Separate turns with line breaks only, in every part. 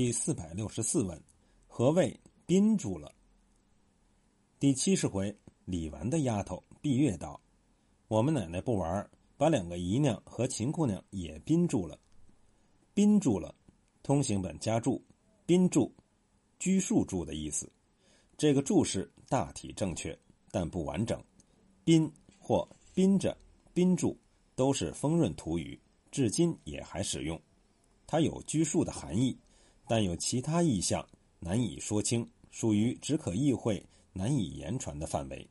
第四百六十四问：何谓宾住了？第七十回，李纨的丫头碧月道：“我们奶奶不玩，把两个姨娘和秦姑娘也宾住了。宾住了，通行本加注，宾住，拘束住的意思。这个注释大体正确，但不完整。宾或宾着、宾住都是丰润土语，至今也还使用。它有拘束的含义。”但有其他意象难以说清，属于只可意会难以言传的范围。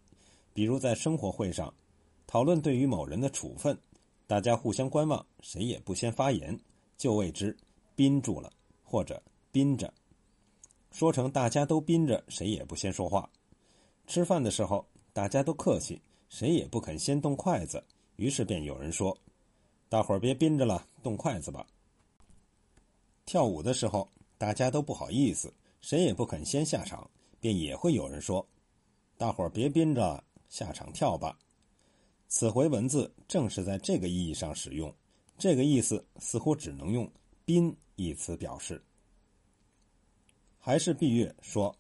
比如在生活会上讨论对于某人的处分，大家互相观望，谁也不先发言，就谓之宾住了，或者宾着。说成大家都宾着，谁也不先说话。吃饭的时候大家都客气，谁也不肯先动筷子，于是便有人说：“大伙儿别宾着了，动筷子吧。”跳舞的时候。大家都不好意思，谁也不肯先下场，便也会有人说：“大伙儿别憋着，下场跳吧。”此回文字正是在这个意义上使用，这个意思似乎只能用“宾”一词表示。还是闭月说：“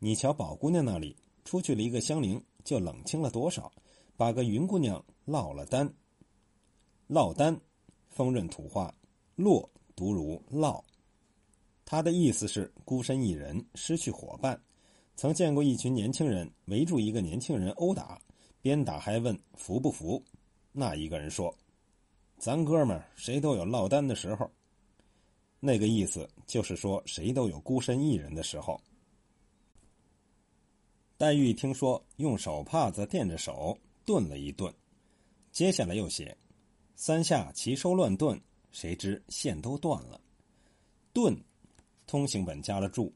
你瞧宝姑娘那里出去了一个香菱，就冷清了多少，把个云姑娘落了单。落单，丰润土话，落读如落。”他的意思是孤身一人，失去伙伴。曾见过一群年轻人围住一个年轻人殴打，边打还问服不服。那一个人说：“咱哥们儿谁都有落单的时候。”那个意思就是说谁都有孤身一人的时候。黛玉听说用手帕子垫着手，顿了一顿，接下来又写：“三下齐收乱顿，谁知线都断了。”顿。通行本加了注，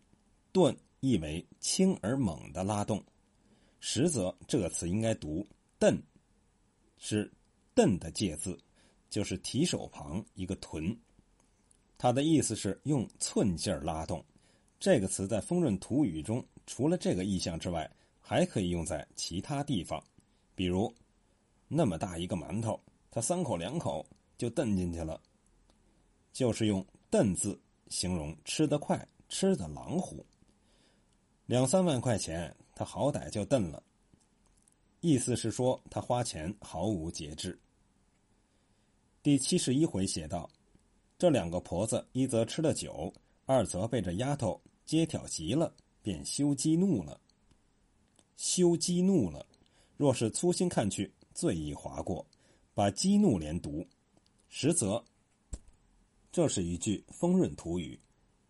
顿意为轻而猛的拉动，实则这个词应该读蹬，是蹬的介字，就是提手旁一个屯。它的意思是用寸劲儿拉动。这个词在丰润土语中，除了这个意象之外，还可以用在其他地方，比如那么大一个馒头，他三口两口就蹬进去了，就是用蹬字。形容吃得快，吃得狼虎。两三万块钱，他好歹就瞪了。意思是说他花钱毫无节制。第七十一回写道：这两个婆子，一则吃了酒，二则被这丫头接挑急了，便羞激怒了。羞激怒了，若是粗心看去，最易划过，把激怒连读，实则。这是一句丰润土语，“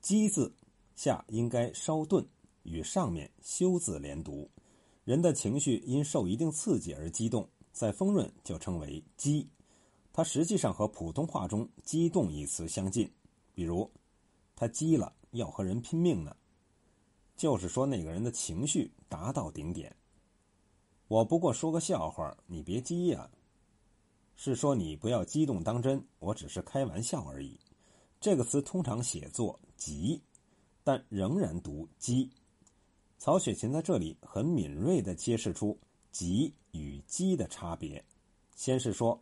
激”字下应该稍顿，与上面“修”字连读。人的情绪因受一定刺激而激动，在丰润就称为“激”。它实际上和普通话中“激动”一词相近。比如，他激了，要和人拼命呢，就是说那个人的情绪达到顶点。我不过说个笑话，你别激呀，是说你不要激动当真，我只是开玩笑而已。这个词通常写作“急”，但仍然读“激”。曹雪芹在这里很敏锐地揭示出“急”与“激”的差别。先是说，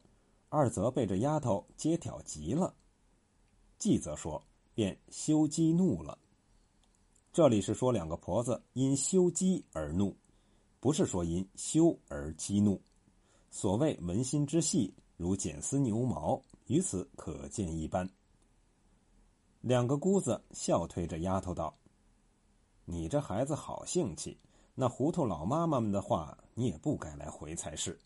二则被这丫头接挑急了；继则说，便羞激怒了。这里是说两个婆子因羞激而怒，不是说因羞而激怒。所谓文心之细，如剪丝牛毛，于此可见一斑。两个姑子笑推着丫头道：“你这孩子好性气，那糊涂老妈妈们的话，你也不该来回才是。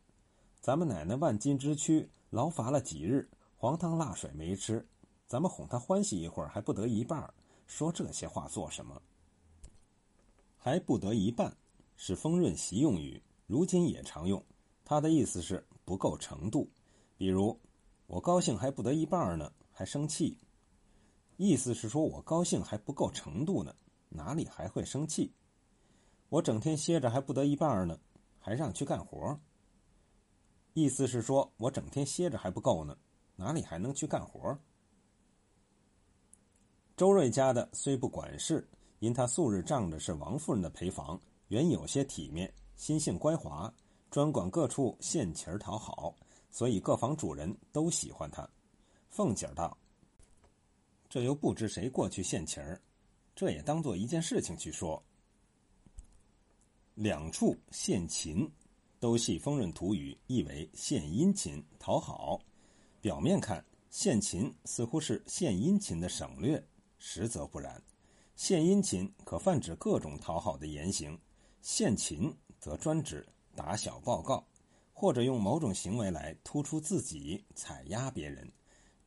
咱们奶奶万金之躯，劳乏了几日，黄汤辣水没吃，咱们哄她欢喜一会儿还不得一半说这些话做什么？还不得一半，是丰润习用语，如今也常用。他的意思是不够程度，比如我高兴还不得一半呢，还生气。”意思是说，我高兴还不够程度呢，哪里还会生气？我整天歇着还不得一半呢，还让去干活。意思是说我整天歇着还不够呢，哪里还能去干活？周瑞家的虽不管事，因他素日仗着是王夫人的陪房，原有些体面，心性乖滑，专管各处献情讨好，所以各房主人都喜欢他。凤姐儿道。这又不知谁过去献情儿，这也当做一件事情去说。两处献秦，都系丰润土语，意为献殷勤、讨好。表面看，献秦似乎是献殷勤的省略，实则不然。献殷勤可泛指各种讨好的言行，献秦则专指打小报告，或者用某种行为来突出自己、踩压别人。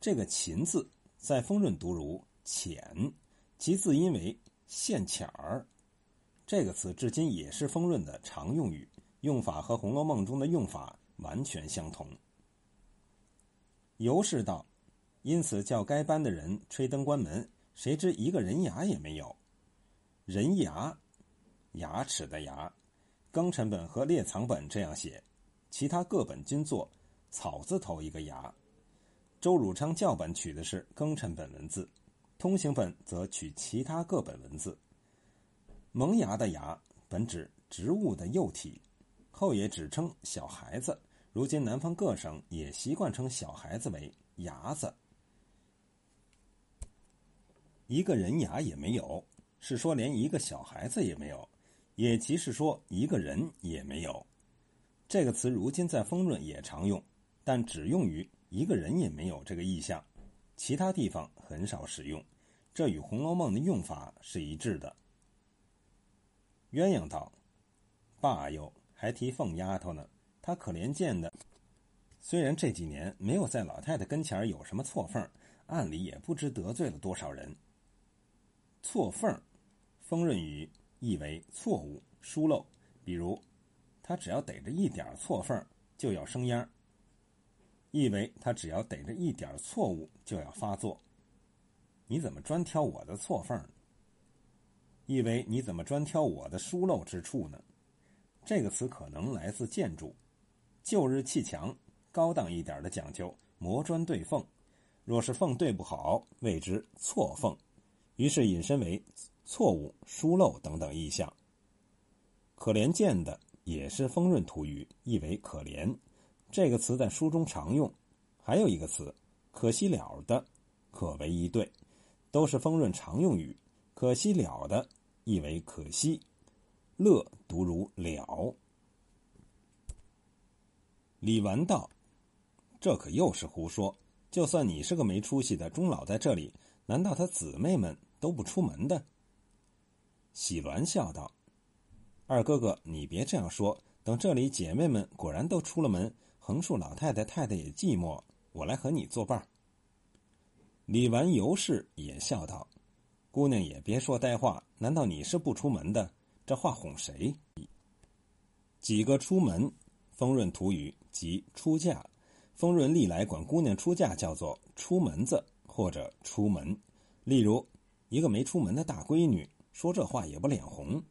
这个“秦”字在丰润读如“浅”，其字音为“现浅儿”。这个词至今也是丰润的常用语，用法和《红楼梦》中的用法完全相同。尤氏道：“因此叫该班的人吹灯关门，谁知一个人牙也没有。人牙，牙齿的牙，庚辰本和列藏本这样写，其他各本均作草字头一个牙。周汝昌校本取的是庚辰本文字，通行本则取其他各本文字。”萌芽的芽本指植物的幼体，后也只称小孩子。如今南方各省也习惯称小孩子为伢子。一个人牙也没有，是说连一个小孩子也没有，也即是说一个人也没有。这个词如今在丰润也常用，但只用于一个人也没有这个意象，其他地方很少使用。这与《红楼梦》的用法是一致的。鸳鸯道：“爸哟，还提凤丫头呢。她可怜见的，虽然这几年没有在老太太跟前有什么错缝，暗里也不知得罪了多少人。错缝，丰润语意为错误、疏漏。比如，他只要逮着一点错缝，就要生烟意为他只要逮着一点错误，就要发作。你怎么专挑我的错缝？”意为你怎么专挑我的疏漏之处呢？这个词可能来自建筑，旧日砌墙，高档一点的讲究磨砖对缝，若是缝对不好，谓之错缝，于是引申为错误、疏漏等等意象。可怜见的也是丰润土语，意为可怜。这个词在书中常用。还有一个词，可惜了的，可为一对，都是丰润常用语。可惜了的。意为可惜，乐读如了。李纨道：“这可又是胡说！就算你是个没出息的，终老在这里，难道他姊妹们都不出门的？”喜鸾笑道：“二哥哥，你别这样说。等这里姐妹们果然都出了门，横竖老太太、太太也寂寞，我来和你作伴。”李纨、尤氏也笑道。姑娘也别说呆话，难道你是不出门的？这话哄谁？几个出门，丰润土语即出嫁。丰润历来管姑娘出嫁叫做出门子或者出门。例如，一个没出门的大闺女说这话也不脸红，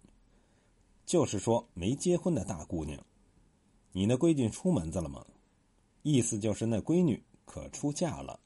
就是说没结婚的大姑娘，你那闺女出门子了吗？意思就是那闺女可出嫁了。